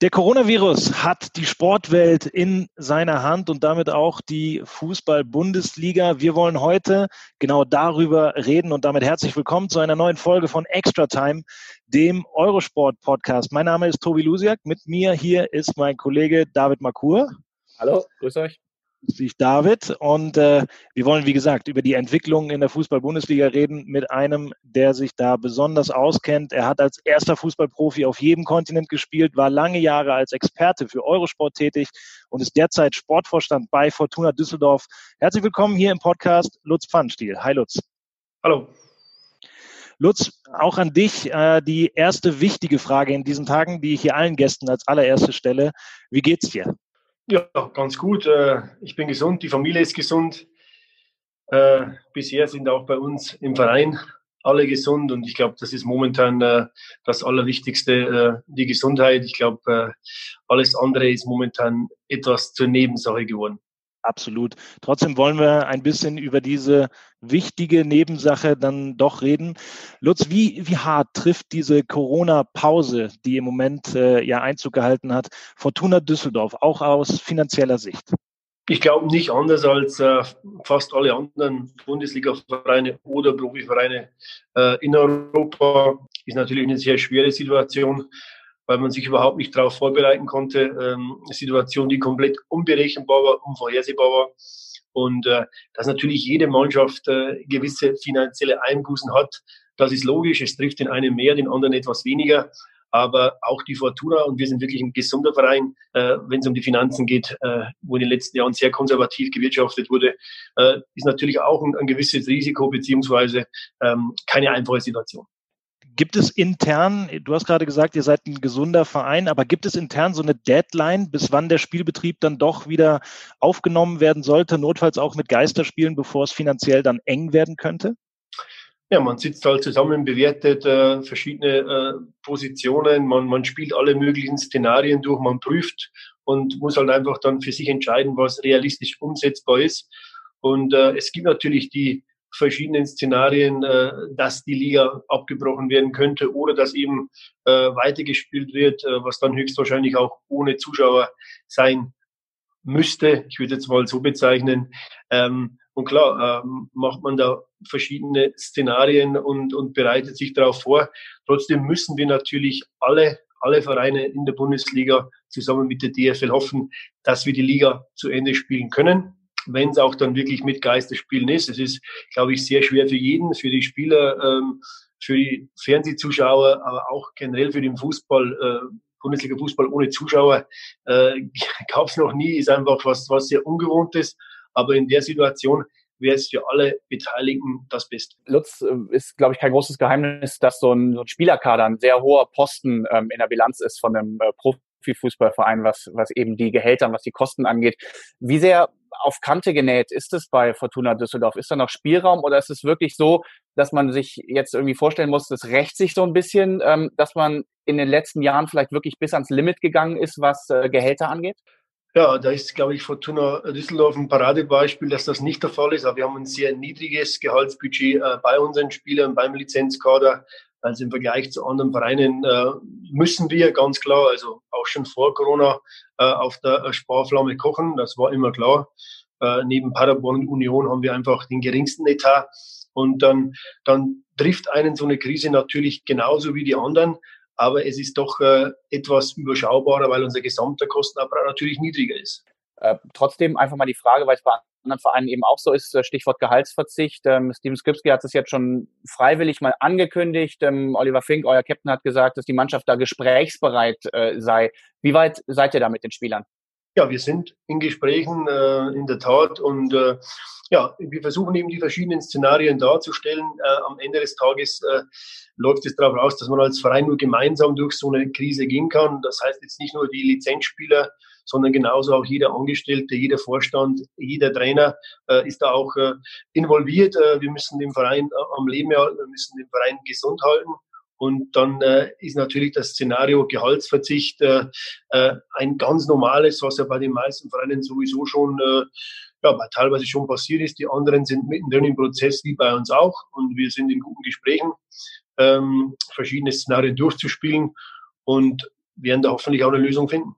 Der Coronavirus hat die Sportwelt in seiner Hand und damit auch die Fußball-Bundesliga. Wir wollen heute genau darüber reden und damit herzlich willkommen zu einer neuen Folge von Extra Time, dem Eurosport-Podcast. Mein Name ist Tobi Lusiak. Mit mir hier ist mein Kollege David Makur. Hallo, grüß euch sich David. Und äh, wir wollen, wie gesagt, über die Entwicklung in der Fußball-Bundesliga reden mit einem, der sich da besonders auskennt. Er hat als erster Fußballprofi auf jedem Kontinent gespielt, war lange Jahre als Experte für Eurosport tätig und ist derzeit Sportvorstand bei Fortuna Düsseldorf. Herzlich willkommen hier im Podcast Lutz Pfannstiel. Hi Lutz. Hallo. Lutz, auch an dich äh, die erste wichtige Frage in diesen Tagen, die ich hier allen Gästen als allererste stelle. Wie geht's dir? Ja, ganz gut. Äh, ich bin gesund, die Familie ist gesund. Äh, bisher sind auch bei uns im Verein alle gesund und ich glaube, das ist momentan äh, das Allerwichtigste, die Gesundheit. Ich glaube, alles andere ist momentan etwas zur Nebensache geworden. Absolut. Trotzdem wollen wir ein bisschen über diese wichtige Nebensache dann doch reden. Lutz, wie, wie hart trifft diese Corona-Pause, die im Moment äh, ja Einzug gehalten hat, Fortuna Düsseldorf, auch aus finanzieller Sicht? Ich glaube nicht anders als äh, fast alle anderen Bundesliga-Vereine oder Profivereine äh, in Europa. Ist natürlich eine sehr schwere Situation weil man sich überhaupt nicht darauf vorbereiten konnte. Ähm, eine Situation, die komplett unberechenbar war, unvorhersehbar war. Und äh, dass natürlich jede Mannschaft äh, gewisse finanzielle Einbußen hat, das ist logisch. Es trifft den einen mehr, den anderen etwas weniger. Aber auch die Fortuna, und wir sind wirklich ein gesunder Verein, äh, wenn es um die Finanzen geht, äh, wo in den letzten Jahren sehr konservativ gewirtschaftet wurde, äh, ist natürlich auch ein, ein gewisses Risiko beziehungsweise ähm, keine einfache Situation. Gibt es intern, du hast gerade gesagt, ihr seid ein gesunder Verein, aber gibt es intern so eine Deadline, bis wann der Spielbetrieb dann doch wieder aufgenommen werden sollte, notfalls auch mit Geisterspielen, bevor es finanziell dann eng werden könnte? Ja, man sitzt halt zusammen, bewertet äh, verschiedene äh, Positionen, man, man spielt alle möglichen Szenarien durch, man prüft und muss halt einfach dann für sich entscheiden, was realistisch umsetzbar ist. Und äh, es gibt natürlich die verschiedenen Szenarien, äh, dass die Liga abgebrochen werden könnte oder dass eben äh, weitergespielt wird, äh, was dann höchstwahrscheinlich auch ohne Zuschauer sein müsste. Ich würde jetzt mal so bezeichnen. Ähm, und klar, ähm, macht man da verschiedene Szenarien und, und bereitet sich darauf vor. Trotzdem müssen wir natürlich alle, alle Vereine in der Bundesliga zusammen mit der DFL hoffen, dass wir die Liga zu Ende spielen können wenn es auch dann wirklich mit Geisterspielen ist. Es ist, glaube ich, sehr schwer für jeden, für die Spieler, ähm, für die Fernsehzuschauer, aber auch generell für den Fußball. Äh, Bundesliga-Fußball ohne Zuschauer äh, gab es noch nie, ist einfach was, was sehr Ungewohntes. Aber in der Situation wäre es für alle Beteiligten das Beste. Lutz äh, ist, glaube ich, kein großes Geheimnis, dass so ein, so ein Spielerkader ein sehr hoher Posten ähm, in der Bilanz ist von einem äh, Profifußballverein, was, was eben die Gehälter, was die Kosten angeht. Wie sehr auf Kante genäht ist es bei Fortuna Düsseldorf? Ist da noch Spielraum oder ist es wirklich so, dass man sich jetzt irgendwie vorstellen muss, das rächt sich so ein bisschen, ähm, dass man in den letzten Jahren vielleicht wirklich bis ans Limit gegangen ist, was äh, Gehälter angeht? Ja, da ist, glaube ich, Fortuna Düsseldorf ein Paradebeispiel, dass das nicht der Fall ist. Aber wir haben ein sehr niedriges Gehaltsbudget äh, bei unseren Spielern, beim Lizenzkader. Also im Vergleich zu anderen Vereinen äh, müssen wir ganz klar, also auch schon vor Corona, äh, auf der Sparflamme kochen. Das war immer klar. Äh, neben Paderborn und Union haben wir einfach den geringsten Etat. Und dann, dann trifft einen so eine Krise natürlich genauso wie die anderen. Aber es ist doch äh, etwas überschaubarer, weil unser gesamter Kostenapparat natürlich niedriger ist. Äh, trotzdem einfach mal die Frage, weil es bei anderen Vereinen eben auch so ist, äh, Stichwort Gehaltsverzicht. Ähm, Steven Skripski hat es jetzt schon freiwillig mal angekündigt. Ähm, Oliver Fink, euer Captain, hat gesagt, dass die Mannschaft da gesprächsbereit äh, sei. Wie weit seid ihr da mit den Spielern? ja, wir sind in Gesprächen äh, in der Tat und äh, ja, wir versuchen eben die verschiedenen Szenarien darzustellen. Äh, am Ende des Tages äh, läuft es darauf raus, dass man als Verein nur gemeinsam durch so eine Krise gehen kann. Das heißt jetzt nicht nur die Lizenzspieler, sondern genauso auch jeder Angestellte, jeder Vorstand, jeder Trainer äh, ist da auch äh, involviert. Äh, wir müssen den Verein äh, am Leben halten, wir müssen den Verein gesund halten. Und dann äh, ist natürlich das Szenario Gehaltsverzicht äh, ein ganz normales, was ja bei den meisten Vereinen sowieso schon ja, teilweise schon passiert ist. Die anderen sind mittendrin im Prozess, wie bei uns auch. Und wir sind in guten Gesprächen, ähm, verschiedene Szenarien durchzuspielen und werden da hoffentlich auch eine Lösung finden.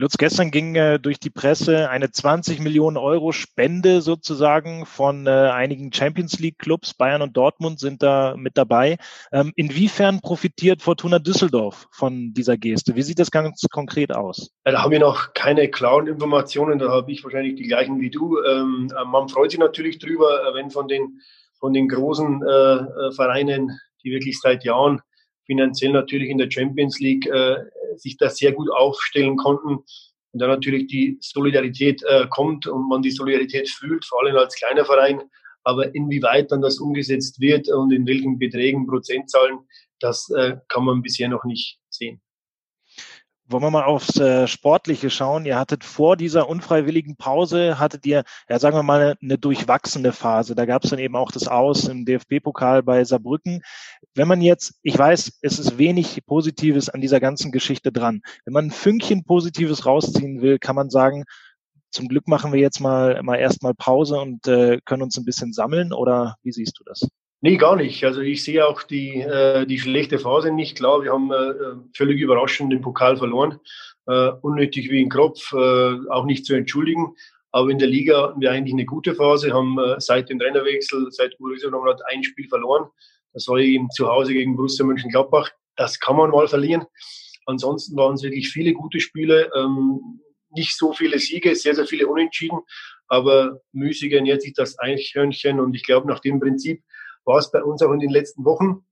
Lutz, gestern ging äh, durch die Presse eine 20 Millionen Euro Spende sozusagen von äh, einigen Champions League Clubs. Bayern und Dortmund sind da mit dabei. Ähm, inwiefern profitiert Fortuna Düsseldorf von dieser Geste? Wie sieht das ganz konkret aus? Ja, da haben wir noch keine klaren Informationen. Da habe ich wahrscheinlich die gleichen wie du. Ähm, äh, man freut sich natürlich drüber, äh, wenn von den, von den großen äh, äh, Vereinen, die wirklich seit Jahren finanziell natürlich in der Champions League äh, sich da sehr gut aufstellen konnten. Und dann natürlich die Solidarität äh, kommt und man die Solidarität fühlt, vor allem als kleiner Verein. Aber inwieweit dann das umgesetzt wird und in welchen Beträgen, Prozentzahlen, das äh, kann man bisher noch nicht sehen. Wollen wir mal aufs äh, Sportliche schauen? Ihr hattet vor dieser unfreiwilligen Pause, hattet ihr, ja sagen wir mal, eine, durchwachsene Phase. Da gab es dann eben auch das Aus im DFB-Pokal bei Saarbrücken. Wenn man jetzt, ich weiß, es ist wenig Positives an dieser ganzen Geschichte dran. Wenn man ein Fünkchen Positives rausziehen will, kann man sagen, zum Glück machen wir jetzt mal, mal erstmal Pause und äh, können uns ein bisschen sammeln oder wie siehst du das? Nee, gar nicht. Also ich sehe auch die, äh, die schlechte Phase nicht. Klar, wir haben äh, völlig überraschend den Pokal verloren. Äh, unnötig wie ein Kropf, äh, auch nicht zu entschuldigen. Aber in der Liga hatten wir eigentlich eine gute Phase, haben äh, seit dem Trainerwechsel, seit Uri hat ein Spiel verloren. Das war eben zu Hause gegen Borussia Mönchengladbach. Das kann man mal verlieren. Ansonsten waren es wirklich viele gute Spiele, ähm, nicht so viele Siege, sehr, sehr viele Unentschieden, aber müßig ernährt sich das Eichhörnchen und ich glaube, nach dem Prinzip war es bei uns auch in den letzten Wochen.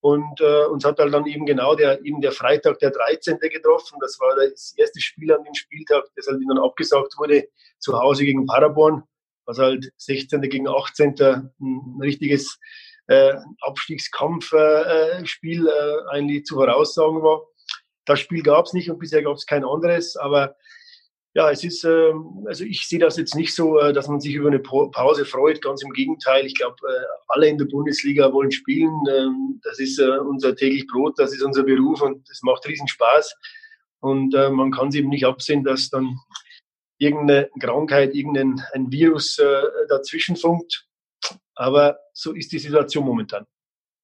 Und äh, uns hat halt dann eben genau der, eben der Freitag, der 13. getroffen. Das war das erste Spiel an dem Spieltag, das halt dann abgesagt wurde, zu Hause gegen Paderborn, was halt 16. gegen 18. ein richtiges äh, Abstiegskampfspiel äh, äh, eigentlich zu voraussagen war. Das Spiel gab es nicht und bisher gab es kein anderes, aber ja, es ist, äh, also ich sehe das jetzt nicht so, äh, dass man sich über eine Pause freut. Ganz im Gegenteil. Ich glaube, äh, alle in der Bundesliga wollen spielen. Ähm, das ist äh, unser täglich Brot, das ist unser Beruf und es macht riesen Spaß. Und man kann es eben nicht absehen, dass dann irgendeine Krankheit, irgendein ein Virus dazwischen funkt. Aber so ist die Situation momentan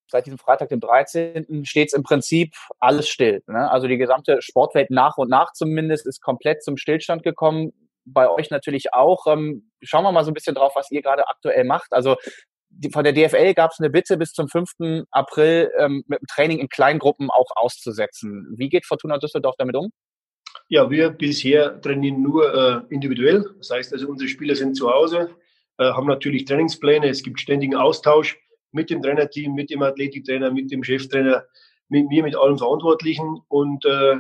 seit diesem Freitag, dem 13., steht es im Prinzip alles still. Ne? Also die gesamte Sportwelt nach und nach zumindest ist komplett zum Stillstand gekommen. Bei euch natürlich auch. Ähm, schauen wir mal so ein bisschen drauf, was ihr gerade aktuell macht. Also die, von der DFL gab es eine Bitte bis zum 5. April ähm, mit dem Training in Kleingruppen auch auszusetzen. Wie geht Fortuna Düsseldorf damit um? Ja, wir bisher trainieren nur äh, individuell. Das heißt also, unsere Spieler sind zu Hause, äh, haben natürlich Trainingspläne, es gibt ständigen Austausch mit dem Trainerteam, mit dem Athletiktrainer, mit dem Cheftrainer, mit mir, mit allen Verantwortlichen. Und äh,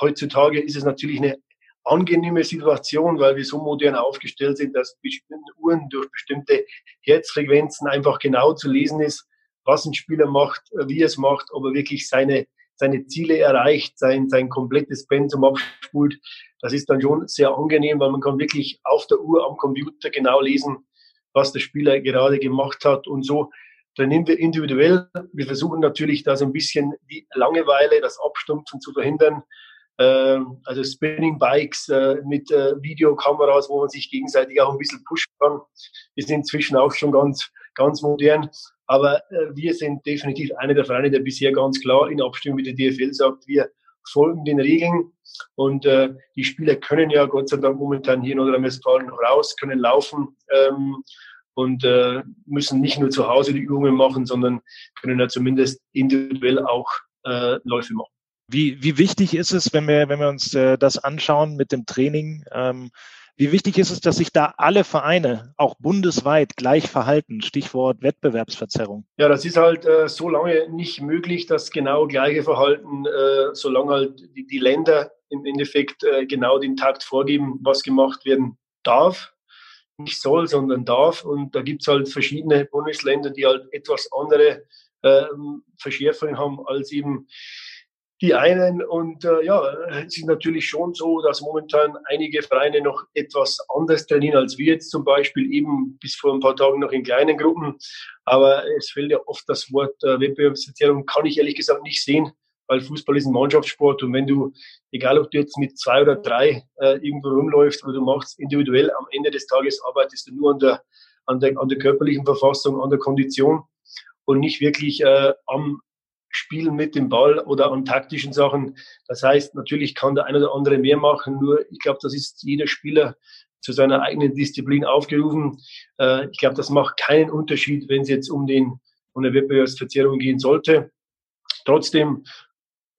heutzutage ist es natürlich eine angenehme Situation, weil wir so modern aufgestellt sind, dass bestimmte Uhren durch bestimmte Herzfrequenzen einfach genau zu lesen ist, was ein Spieler macht, wie er es macht, ob er wirklich seine, seine Ziele erreicht, sein, sein komplettes Pensum abspult. Das ist dann schon sehr angenehm, weil man kann wirklich auf der Uhr am Computer genau lesen, was der Spieler gerade gemacht hat. Und so trainieren wir individuell. Wir versuchen natürlich da so ein bisschen die Langeweile, das Abstumpfen zu verhindern. Ähm, also Spinning Bikes äh, mit äh, Videokameras, wo man sich gegenseitig auch ein bisschen pushen kann, ist inzwischen auch schon ganz, ganz modern. Aber äh, wir sind definitiv einer der Vereine, der bisher ganz klar in Abstimmung mit der DFL sagt, wir folgen den Regeln und äh, die Spieler können ja Gott sei Dank momentan hier in Nordrhein-Westfalen raus, können laufen. Ähm, und äh, müssen nicht nur zu Hause die Übungen machen, sondern können ja zumindest individuell auch äh, Läufe machen. Wie, wie wichtig ist es, wenn wir, wenn wir uns äh, das anschauen mit dem Training? Ähm, Wie wichtig ist es, dass sich da alle Vereine auch bundesweit gleich verhalten? Stichwort Wettbewerbsverzerrung. Ja, das ist halt äh, so lange nicht möglich, das genau gleiche Verhalten, äh, solange halt die, die, Länder im Endeffekt äh, genau den Takt vorgeben, was gemacht werden darf. Nicht soll, sondern darf. Und da gibt es halt verschiedene Bundesländer, die halt etwas andere ähm, Verschärfungen haben als eben die einen. Und äh, ja, es ist natürlich schon so, dass momentan einige Vereine noch etwas anders trainieren als wir jetzt zum Beispiel, eben bis vor ein paar Tagen noch in kleinen Gruppen. Aber es fällt ja oft das Wort äh, Wettbewerbsverzerrung, kann ich ehrlich gesagt nicht sehen, weil Fußball ist ein Mannschaftssport und wenn du, egal ob du jetzt mit zwei oder drei äh, irgendwo rumläufst oder du machst individuell, am Ende des Tages arbeitest du nur an der, an der, an der körperlichen Verfassung, an der Kondition und nicht wirklich äh, am Spielen mit dem Ball oder an taktischen Sachen. Das heißt, natürlich kann der eine oder andere mehr machen, nur ich glaube, das ist jeder Spieler zu seiner eigenen Disziplin aufgerufen. Äh, ich glaube, das macht keinen Unterschied, wenn es jetzt um den um eine Wettbewerbsverzerrung gehen sollte. Trotzdem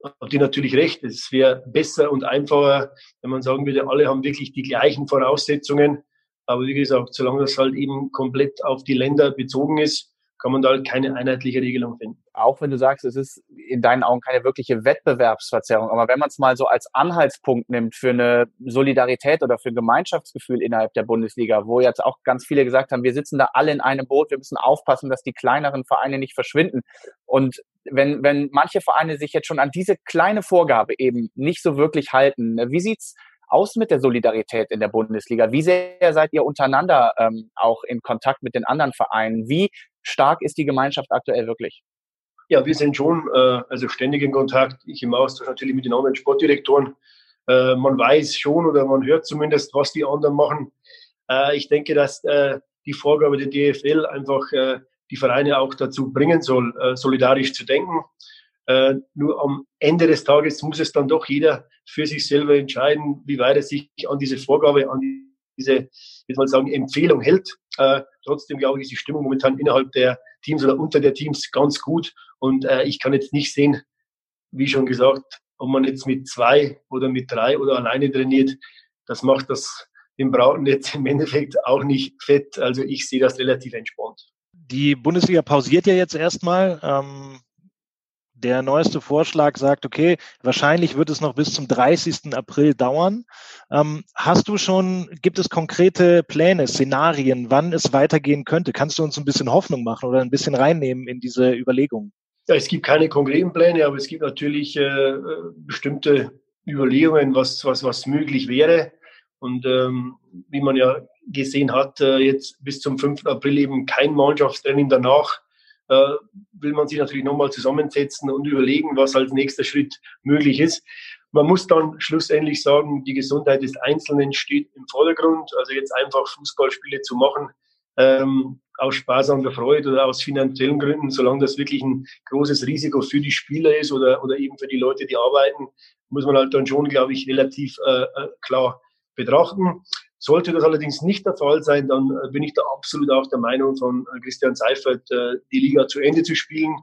habt ihr natürlich recht. Es wäre besser und einfacher, wenn man sagen würde, alle haben wirklich die gleichen Voraussetzungen. Aber wie gesagt, solange das halt eben komplett auf die Länder bezogen ist, kann man da halt keine einheitliche Regelung finden. Auch wenn du sagst, es ist in deinen Augen keine wirkliche Wettbewerbsverzerrung, aber wenn man es mal so als Anhaltspunkt nimmt für eine Solidarität oder für ein Gemeinschaftsgefühl innerhalb der Bundesliga, wo jetzt auch ganz viele gesagt haben, wir sitzen da alle in einem Boot, wir müssen aufpassen, dass die kleineren Vereine nicht verschwinden. Und wenn, wenn manche Vereine sich jetzt schon an diese kleine Vorgabe eben nicht so wirklich halten, wie sieht's aus mit der Solidarität in der Bundesliga? Wie sehr seid ihr untereinander ähm, auch in Kontakt mit den anderen Vereinen? Wie stark ist die Gemeinschaft aktuell wirklich? Ja, wir sind schon äh, also ständig in Kontakt. Ich im Austausch natürlich mit den anderen Sportdirektoren. Äh, man weiß schon oder man hört zumindest, was die anderen machen. Äh, ich denke, dass äh, die Vorgabe der DFL einfach äh, die Vereine auch dazu bringen soll, äh, solidarisch zu denken. Nur am Ende des Tages muss es dann doch jeder für sich selber entscheiden, wie weit er sich an diese Vorgabe, an diese, wie soll sagen, Empfehlung hält. Äh, trotzdem glaube ich, ist die Stimmung momentan innerhalb der Teams oder unter der Teams ganz gut. Und äh, ich kann jetzt nicht sehen, wie schon gesagt, ob man jetzt mit zwei oder mit drei oder alleine trainiert. Das macht das im Brauten jetzt im Endeffekt auch nicht fett. Also ich sehe das relativ entspannt. Die Bundesliga pausiert ja jetzt erstmal. Ähm, der neueste Vorschlag sagt, okay, wahrscheinlich wird es noch bis zum 30. April dauern. Ähm, hast du schon, gibt es konkrete Pläne, Szenarien, wann es weitergehen könnte? Kannst du uns ein bisschen Hoffnung machen oder ein bisschen reinnehmen in diese Überlegungen? Ja, es gibt keine konkreten Pläne, aber es gibt natürlich äh, bestimmte Überlegungen, was, was, was möglich wäre. Und ähm, wie man ja gesehen hat, äh, jetzt bis zum 5. April eben kein Mannschaftstraining danach äh, will man sich natürlich nochmal zusammensetzen und überlegen, was als nächster Schritt möglich ist. Man muss dann schlussendlich sagen, die Gesundheit des Einzelnen steht im Vordergrund. Also jetzt einfach Fußballspiele zu machen, ähm, aus Spaß an Freude oder aus finanziellen Gründen, solange das wirklich ein großes Risiko für die Spieler ist oder, oder eben für die Leute, die arbeiten, muss man halt dann schon, glaube ich, relativ äh, äh klar betrachten. Sollte das allerdings nicht der Fall sein, dann äh, bin ich da absolut auch der Meinung von äh, Christian Seifert, äh, die Liga zu Ende zu spielen.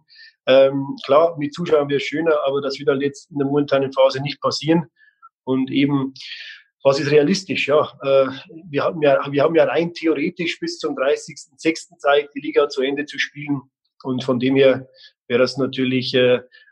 Ähm, klar, mit Zuschauern wäre es schöner, aber das wird halt jetzt in der momentanen Phase nicht passieren. Und eben, was ist realistisch? Ja, wir, haben ja, wir haben ja rein theoretisch bis zum 30.06. Zeit, die Liga zu Ende zu spielen. Und von dem her wäre das natürlich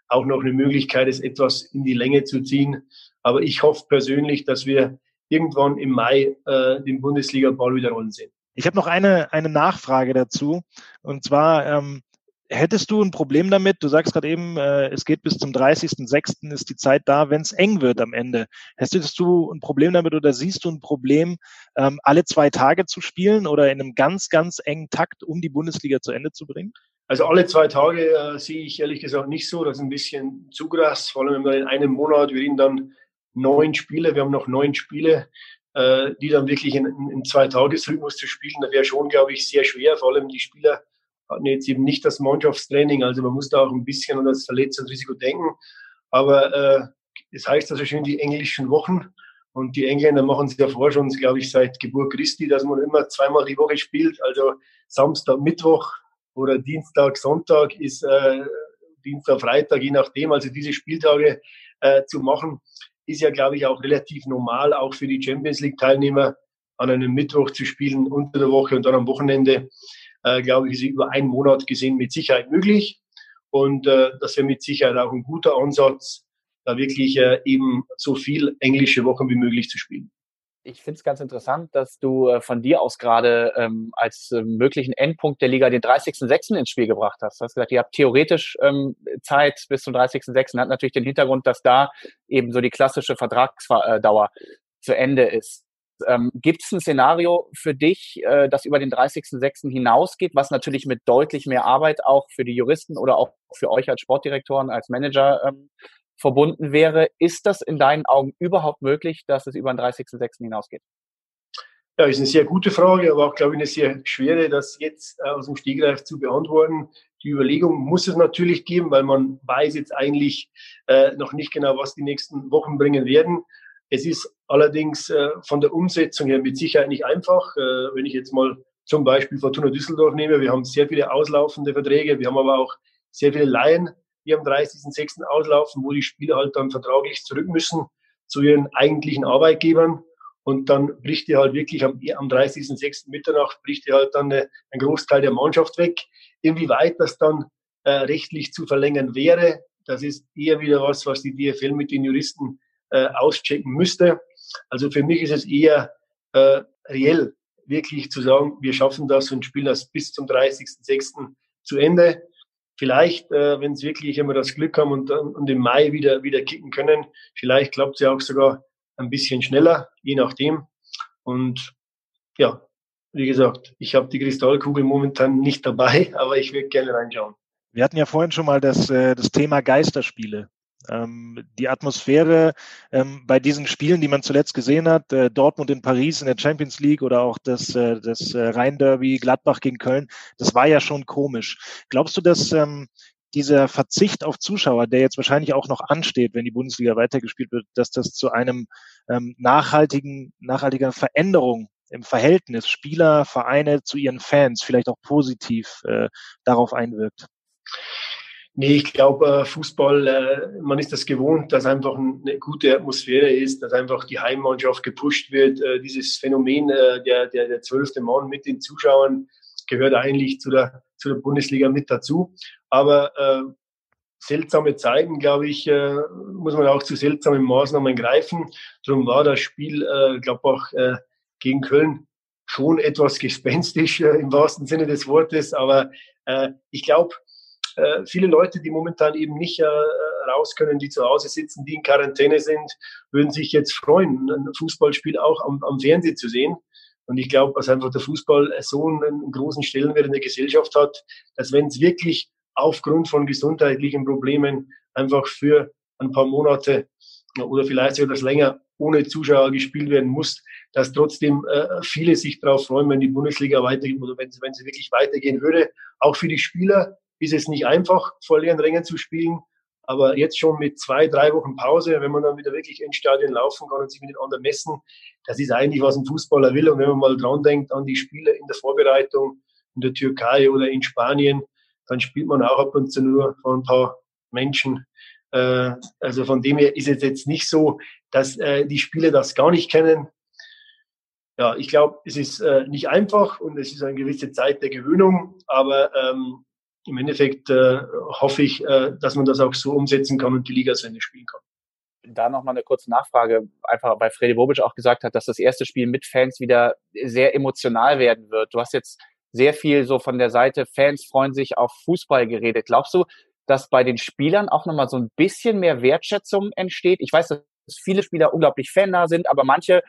auch noch eine Möglichkeit, es etwas in die Länge zu ziehen. Aber ich hoffe persönlich, dass wir irgendwann im Mai äh, den Bundesliga-Ball wieder rollen sehen. Ich habe noch eine, eine Nachfrage dazu. Und zwar, ähm, hättest du ein Problem damit, du sagst gerade eben, äh, es geht bis zum 30.06. ist die Zeit da, wenn es eng wird am Ende. Hättest du ein Problem damit oder siehst du ein Problem, ähm, alle zwei Tage zu spielen oder in einem ganz, ganz engen Takt, um die Bundesliga zu Ende zu bringen? Also alle zwei Tage äh, sehe ich ehrlich gesagt nicht so. Das ist ein bisschen zu krass, vor allem wenn wir in einem Monat, wir reden dann neun Spiele, wir haben noch neun Spiele, äh, die dann wirklich in, in zwei Tagesrhythmus zu spielen, das wäre schon, glaube ich, sehr schwer. Vor allem die Spieler hatten jetzt eben nicht das Mannschaftstraining, also man muss da auch ein bisschen an das Verletzungsrisiko denken. Aber äh, das heißt also schön die englischen Wochen. Und die Engländer machen es ja vor schon, glaube ich, seit Geburt Christi, dass man immer zweimal die Woche spielt. Also Samstag, Mittwoch oder Dienstag, Sonntag ist äh, Dienstag, Freitag, je nachdem. Also diese Spieltage äh, zu machen, ist ja, glaube ich, auch relativ normal, auch für die Champions League-Teilnehmer. an einem Mittwoch zu spielen unter der Woche und dann am Wochenende, äh, glaube ich, ist über einen Monat gesehen mit Sicherheit möglich. Und äh, das wäre mit Sicherheit auch ein guter Ansatz, da wirklich äh, eben so viel englische Wochen wie möglich zu spielen ich finde es ganz interessant, dass du äh, von dir aus gerade ähm, als äh, möglichen Endpunkt der Liga den 30.06. ins Spiel gebracht hast. Du hast gesagt, ihr habt theoretisch ähm, Zeit bis zum 30.06. Hat natürlich den Hintergrund, dass da eben so die klassische Vertragsdauer zu Ende ist. Ähm, Gibt es ein Szenario für dich, äh, das über den 30.06. hinausgeht, was natürlich mit deutlich mehr Arbeit auch für die Juristen oder auch für euch als Sportdirektoren, als Manager ähm, verbunden wäre. Ist das in deinen Augen überhaupt möglich, dass es über den 30.06. hinausgeht? Ja, ist eine sehr gute Frage, aber auch, glaube ich, eine sehr schwere, das jetzt äh, aus dem Stegreif zu beantworten. Die Überlegung muss es natürlich geben, weil man weiß jetzt eigentlich äh, noch nicht genau, was die nächsten Wochen bringen werden. Es ist allerdings äh, von der Umsetzung her mit Sicherheit nicht einfach. Äh, wenn ich jetzt mal zum Beispiel Fortuna Düsseldorf nehme, wir haben sehr viele auslaufende Verträge, wir haben aber auch sehr viele Laien, die am 30.06. auslaufen, wo die Spieler halt dann vertraglich zurück müssen zu ihren eigentlichen Arbeitgebern. Und dann bricht ihr halt wirklich am, am 30.06. Mitternacht, bricht ihr halt dann eine, ein Großteil der Mannschaft weg. Inwieweit das dann äh, rechtlich zu verlängern wäre, das ist eher wieder was, was die DFL mit den Juristen äh, auschecken müsste. Also für mich ist es eher äh, reell, wirklich zu sagen, wir schaffen das und spielen das bis zum 30.06. zu Ende. Vielleicht, äh, wenn es wirklich immer das Glück haben und, und im Mai wieder, wieder kicken können, vielleicht klappt es ja auch sogar ein bisschen schneller, je nachdem. Und ja, wie gesagt, ich habe die Kristallkugel momentan nicht dabei, aber ich würde gerne reinschauen. Wir hatten ja vorhin schon mal das, äh, das Thema Geisterspiele. Ähm, die Atmosphäre ähm, bei diesen Spielen, die man zuletzt gesehen hat, äh, Dortmund in Paris in der Champions League oder auch das, äh, das äh, Rhein-Derby Gladbach gegen Köln, das war ja schon komisch. Glaubst du, dass ähm, dieser Verzicht auf Zuschauer, der jetzt wahrscheinlich auch noch ansteht, wenn die Bundesliga weitergespielt wird, dass das zu einem ähm, nachhaltigen, nachhaltiger Veränderung im Verhältnis Spieler, Vereine zu ihren Fans vielleicht auch positiv äh, darauf einwirkt? Nee, ich glaube, äh, Fußball, äh, man ist das gewohnt, dass einfach eine gute Atmosphäre ist, dass einfach die Heimmannschaft gepusht wird. Äh, dieses Phänomen der, der, der zwölfte Mann mit den Zuschauern gehört eigentlich zu der, zu der Bundesliga mit dazu. Aber äh, seltsame Zeiten, glaube ich, äh, muss man auch zu seltsamen Maßnahmen greifen. Darum war das Spiel, äh, glaube auch äh, gegen Köln schon etwas gespenstisch äh, im wahrsten Sinne des Wortes. Aber äh, ich glaube, äh, viele Leute, die momentan eben nicht äh, raus können, die zu Hause sitzen, die in Quarantäne sind, würden sich jetzt freuen, ein Fußballspiel auch am, am Fernsehen zu sehen. Und ich glaube, dass einfach der Fußball so einen, großen Stellenwert in der Gesellschaft hat, dass wenn es wirklich aufgrund von gesundheitlichen Problemen einfach für ein paar Monate oder vielleicht sogar das länger ohne Zuschauer gespielt werden muss, dass trotzdem äh, viele sich darauf freuen, wenn die Bundesliga weitergeht oder wenn, wenn sie wirklich weitergehen würde. Auch für die Spieler, ist es nicht einfach, vor leeren Rängen zu spielen. Aber jetzt schon mit zwei, drei Wochen Pause, wenn man dann wieder wirklich ins Stadion laufen kann und sich mit den anderen messen, das ist eigentlich, was ein Fußballer will. Und wenn man mal dran denkt an die Spiele in der Vorbereitung in der Türkei oder in Spanien, dann spielt man auch ab und zu nur von ein paar Menschen. Äh, also von dem her ist es jetzt nicht so, dass äh, die Spieler das gar nicht kennen. Ja, ich glaube, es ist äh, nicht einfach und es ist eine gewisse Zeit der Gewöhnung, aber ähm, im Endeffekt äh, hoffe ich, äh, dass man das auch so umsetzen kann und die Liga zu Ende spielen kann. Da nochmal eine kurze Nachfrage, einfach weil Freddy Bobic auch gesagt hat, dass das erste Spiel mit Fans wieder sehr emotional werden wird. Du hast jetzt sehr viel so von der Seite, Fans freuen sich auf Fußball geredet. Glaubst du, dass bei den Spielern auch nochmal so ein bisschen mehr Wertschätzung entsteht? Ich weiß, dass viele Spieler unglaublich fannah sind, aber manche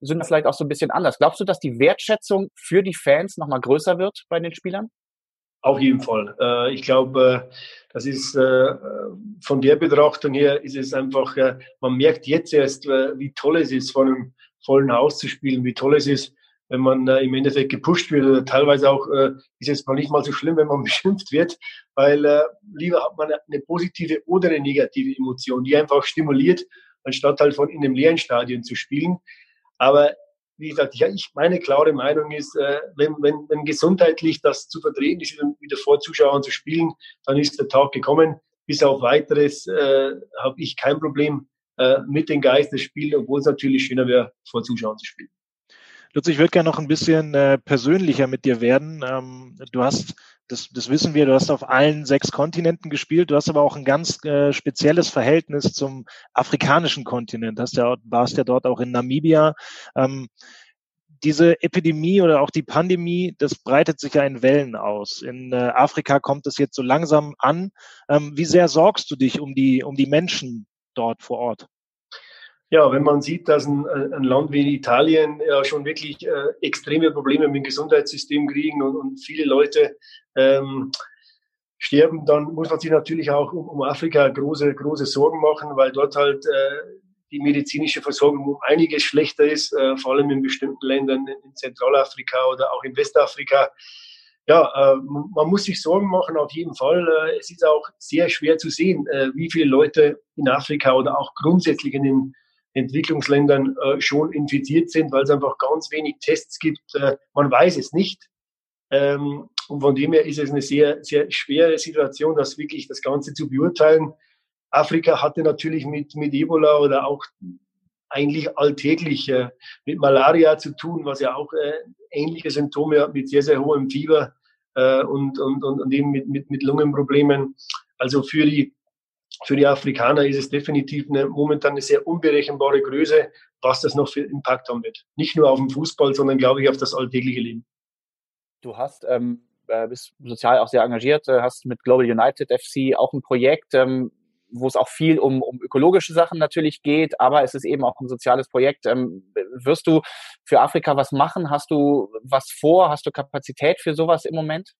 sind vielleicht auch so ein bisschen anders. Glaubst du, dass die Wertschätzung für die Fans nochmal größer wird bei den Spielern? Auf jeden Fall. Äh, ich glaube, äh, das ist äh, von der Betrachtung her ist es einfach, man merkt jetzt erst, wie toll es ist, vor einem vollen Haus zu spielen, wie toll es ist, wenn man im Endeffekt gepusht wird oder teilweise auch ist es mal nicht mal so schlimm, wenn man beschimpft wird, weil lieber hat man eine positive oder eine negative Emotion, die einfach stimuliert, anstatt halt von in einem leeren Stadion zu spielen. Aber wie gesagt, ja, ich, meine klare Meinung ist, äh, wenn, wenn, wenn gesundheitlich das zu vertreten ist, wieder vor Zuschauern zu spielen, dann ist der Tag gekommen. Bis auf weiteres äh, habe ich kein Problem äh, mit den Geisterspielen, obwohl es natürlich schöner wäre, vor Zuschauern zu spielen. Lutz, ich würde gerne noch ein bisschen äh, persönlicher mit dir werden. Ähm, du hast, das, das wissen wir, du hast auf allen sechs Kontinenten gespielt. Du hast aber auch ein ganz äh, spezielles Verhältnis zum afrikanischen Kontinent. Hast ja, warst ja dort auch in Namibia. Ähm, diese Epidemie oder auch die Pandemie, das breitet sich ja in Wellen aus. In äh, Afrika kommt es jetzt so langsam an. Ähm, wie sehr sorgst du dich um die, um die Menschen dort vor Ort? Ja, wenn man sieht, dass ein, ein Land wie Italien ja schon wirklich äh, extreme Probleme mit dem Gesundheitssystem kriegen und, und viele Leute ähm, sterben, dann muss man sich natürlich auch um, um, Afrika große, große Sorgen machen, weil dort halt äh, die medizinische Versorgung um einiges schlechter ist, äh, vor allem in bestimmten Ländern in Zentralafrika oder auch in Westafrika. Ja, äh, man muss sich Sorgen machen, auf jeden Fall. Äh, es ist auch sehr schwer zu sehen, äh, wie viele Leute in Afrika oder auch grundsätzlich in den Entwicklungsländern äh, schon infiziert sind, weil es einfach ganz wenig Tests gibt. Äh, man weiß es nicht. Ähm, und von dem her ist es eine sehr, sehr schwere Situation, das wirklich das Ganze zu beurteilen. Afrika hatte natürlich mit, mit Ebola oder auch eigentlich alltäglich äh, mit Malaria zu tun, was ja auch äh, ähnliche Symptome hat mit sehr, sehr hohem Fieber äh, und, und, und, und eben mit, mit, mit Lungenproblemen. Also für die für die Afrikaner ist es definitiv eine, momentan eine sehr unberechenbare Größe, was das noch für Impact haben wird. Nicht nur auf den Fußball, sondern glaube ich auf das alltägliche Leben. Du hast, ähm, äh, bist sozial auch sehr engagiert, äh, hast mit Global United FC auch ein Projekt, ähm, wo es auch viel um, um ökologische Sachen natürlich geht, aber es ist eben auch ein soziales Projekt. Ähm, wirst du für Afrika was machen? Hast du was vor? Hast du Kapazität für sowas im Moment?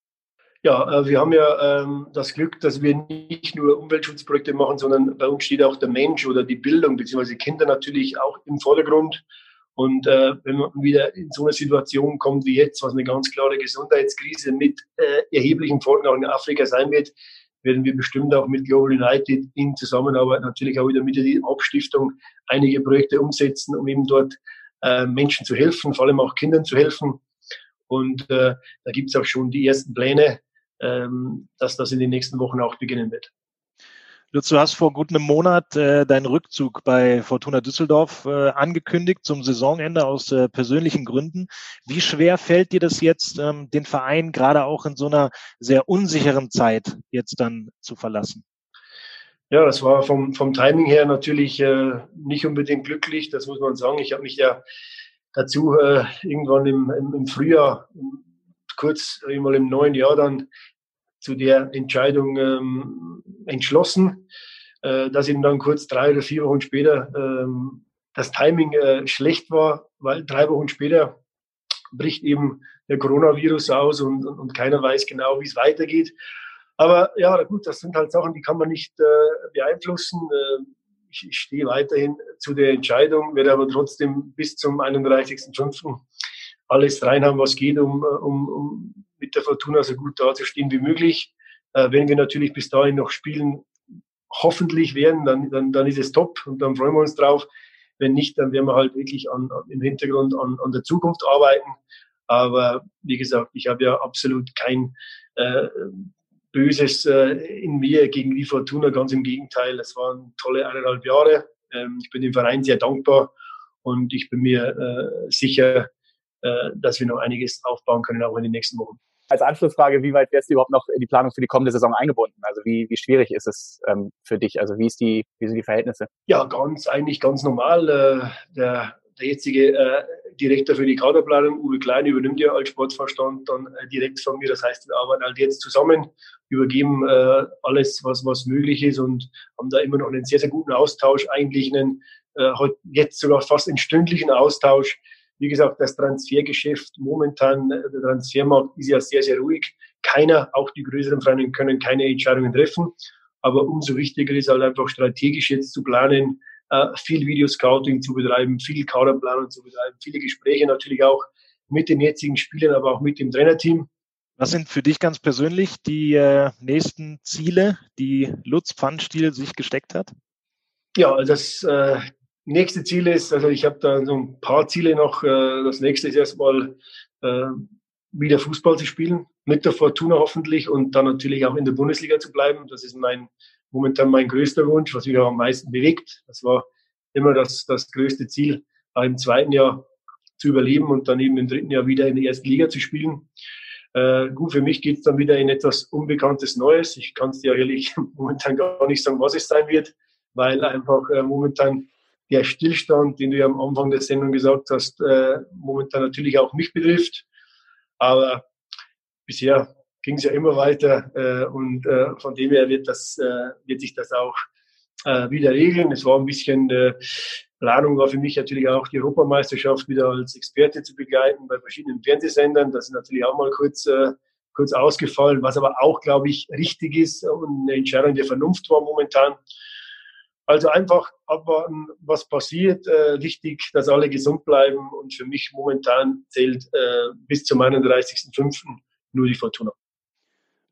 Ja, äh, wir haben ja ähm, das Glück, dass wir nicht nur Umweltschutzprojekte machen, sondern bei uns steht auch der Mensch oder die Bildung beziehungsweise Kinder natürlich auch im Vordergrund. Und äh, wenn man wieder in so eine Situation kommt wie jetzt, was eine ganz klare Gesundheitskrise mit äh, erheblichen Folgen auch in Afrika sein wird, werden wir bestimmt auch mit Global United in Zusammenarbeit natürlich auch wieder mit der Abstiftung einige Projekte umsetzen, um eben dort äh, Menschen zu helfen, vor allem auch Kindern zu helfen. Und äh, da gibt es auch schon die ersten Pläne, dass das in den nächsten Wochen auch beginnen wird. Lutz, du hast vor gut einem Monat äh, deinen Rückzug bei Fortuna Düsseldorf äh, angekündigt zum Saisonende aus äh, persönlichen Gründen. Wie schwer fällt dir das jetzt, ähm, den Verein gerade auch in so einer sehr unsicheren Zeit jetzt dann zu verlassen? Ja, das war vom, vom Timing her natürlich äh, nicht unbedingt glücklich, das muss man sagen. Ich habe mich ja dazu äh, irgendwann im, im, im Frühjahr, kurz einmal im neuen Jahr dann zu der Entscheidung ähm, entschlossen, äh, dass eben dann kurz drei oder vier Wochen später ähm, das Timing äh, schlecht war, weil drei Wochen später bricht eben der Coronavirus aus und, und, und keiner weiß genau, wie es weitergeht. Aber ja, gut, das sind halt Sachen, die kann man nicht äh, beeinflussen. Äh, ich, ich stehe weiterhin zu der Entscheidung, werde aber trotzdem bis zum 31.05. alles reinhaben, was geht, um, um, um mit der Fortuna so gut dazustehen wie möglich. Äh, wenn wir natürlich bis dahin noch spielen, hoffentlich werden, dann, dann, dann ist es top und dann freuen wir uns drauf. Wenn nicht, dann werden wir halt wirklich an, im Hintergrund an, an der Zukunft arbeiten. Aber wie gesagt, ich habe ja absolut kein äh, Böses äh, in mir gegen die Fortuna, ganz im Gegenteil. Es waren tolle eineinhalb Jahre. Ähm, ich bin dem Verein sehr dankbar und ich bin mir äh, sicher, äh, dass wir noch einiges aufbauen können, auch in den nächsten Wochen als Anschlussfrage, wie weit wärst du überhaupt noch in die Planung für die kommende Saison eingebunden? Also wie, wie schwierig ist es ähm, für dich? Also wie, ist die, wie sind die Verhältnisse? Ja, ganz, eigentlich ganz normal. Äh, der, der jetzige äh, Direktor für die Kaderplanung, Uwe Klein, übernimmt ja als Sportvorstand dann äh, direkt von mir. Das heißt, wir arbeiten halt jetzt zusammen, übergeben äh, alles, was, was möglich ist und haben da immer noch einen sehr, sehr guten Austausch, eigentlich einen äh, jetzt sogar fast einen stündlichen Austausch wie gesagt, das Transfergeschäft momentan, äh, der Transfermarkt ist ja sehr, sehr ruhig. Keiner, auch die größeren Vereine können keine Entscheidungen treffen. Aber umso wichtiger ist halt einfach strategisch jetzt zu planen, äh, viel Videoscouting zu betreiben, viel Kaderplanung zu betreiben, viele Gespräche natürlich auch mit den jetzigen Spielern, aber auch mit dem Trainerteam. Was sind für dich ganz persönlich die äh, nächsten Ziele, die Lutz Pfannstiel sich gesteckt hat? Ja, das äh, nächste Ziel ist, also ich habe da so ein paar Ziele noch. Äh, das nächste ist erstmal äh, wieder Fußball zu spielen, mit der Fortuna hoffentlich und dann natürlich auch in der Bundesliga zu bleiben. Das ist mein momentan mein größter Wunsch, was mich auch am meisten bewegt. Das war immer das, das größte Ziel, im zweiten Jahr zu überleben und dann eben im dritten Jahr wieder in der ersten Liga zu spielen. Äh, gut, für mich geht es dann wieder in etwas Unbekanntes Neues. Ich kann es dir ehrlich momentan gar nicht sagen, was es sein wird, weil einfach äh, momentan der Stillstand, den du ja am Anfang der Sendung gesagt hast, äh, momentan natürlich auch mich betrifft. Aber bisher ging es ja immer weiter äh, und äh, von dem her wird, das, äh, wird sich das auch äh, wieder regeln. Es war ein bisschen äh, Planung war für mich natürlich auch die Europameisterschaft wieder als Experte zu begleiten bei verschiedenen Fernsehsendern. Das ist natürlich auch mal kurz, kurz ausgefallen, was aber auch, glaube ich, richtig ist und eine Entscheidung der Vernunft war momentan. Also einfach abwarten, was passiert. Äh, wichtig, dass alle gesund bleiben und für mich momentan zählt äh, bis zum 31.05. nur die Fortuna.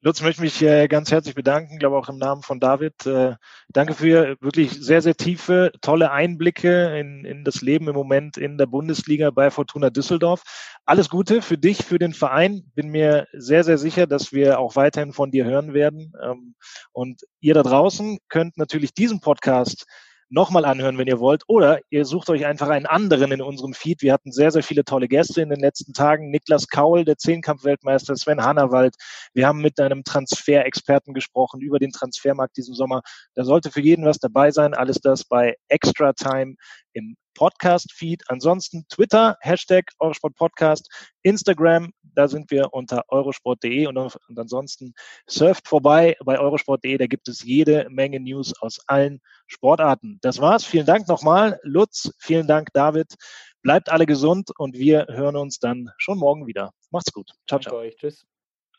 Lutz, möchte mich äh, ganz herzlich bedanken, glaube auch im Namen von David. Äh, danke für wirklich sehr, sehr tiefe, tolle Einblicke in, in das Leben im Moment in der Bundesliga bei Fortuna Düsseldorf. Alles Gute für dich, für den Verein. Bin mir sehr, sehr sicher, dass wir auch weiterhin von dir hören werden. Ähm, und ihr da draußen könnt natürlich diesen Podcast nochmal anhören, wenn ihr wollt. Oder ihr sucht euch einfach einen anderen in unserem Feed. Wir hatten sehr, sehr viele tolle Gäste in den letzten Tagen. Niklas Kaul, der Zehnkampf-Weltmeister, Sven Hannawald. Wir haben mit einem Transferexperten gesprochen über den Transfermarkt diesen Sommer. Da sollte für jeden was dabei sein. Alles das bei Extra Time im Podcast-Feed. Ansonsten Twitter, Hashtag Eurosport Podcast, Instagram, da sind wir unter eurosport.de und, und ansonsten surft vorbei bei eurosport.de, da gibt es jede Menge News aus allen Sportarten. Das war's. Vielen Dank nochmal, Lutz. Vielen Dank, David. Bleibt alle gesund und wir hören uns dann schon morgen wieder. Macht's gut. Ciao, ciao. Euch. Tschüss.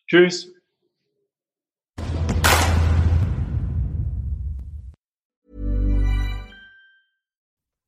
Tschüss.